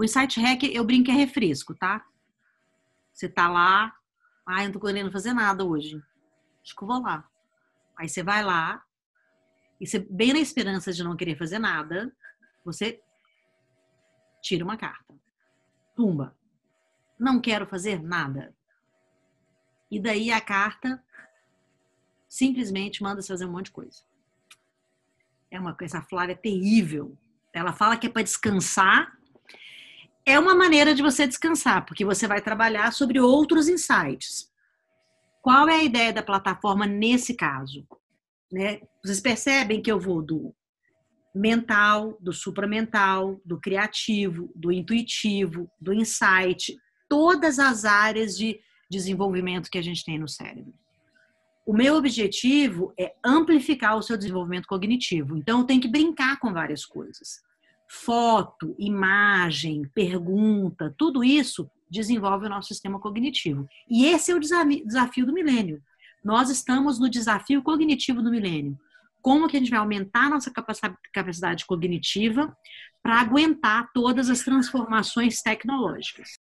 O Insight Hack, eu brinco é refresco, tá? Você tá lá, ai, não tô querendo fazer nada hoje. Acho que eu vou lá. Aí você vai lá, e você, bem na esperança de não querer fazer nada, você tira uma carta. Tumba. Não quero fazer nada. E daí a carta simplesmente manda você fazer um monte de coisa. É uma coisa, essa Flávia é terrível. Ela fala que é para descansar. É uma maneira de você descansar, porque você vai trabalhar sobre outros insights. Qual é a ideia da plataforma nesse caso? Né? Vocês percebem que eu vou do mental, do supramental, do criativo, do intuitivo, do insight, todas as áreas de desenvolvimento que a gente tem no cérebro. O meu objetivo é amplificar o seu desenvolvimento cognitivo. Então, eu tenho que brincar com várias coisas. Foto, imagem, pergunta, tudo isso desenvolve o nosso sistema cognitivo. E esse é o desafio do milênio. Nós estamos no desafio cognitivo do milênio. Como que a gente vai aumentar a nossa capacidade cognitiva para aguentar todas as transformações tecnológicas?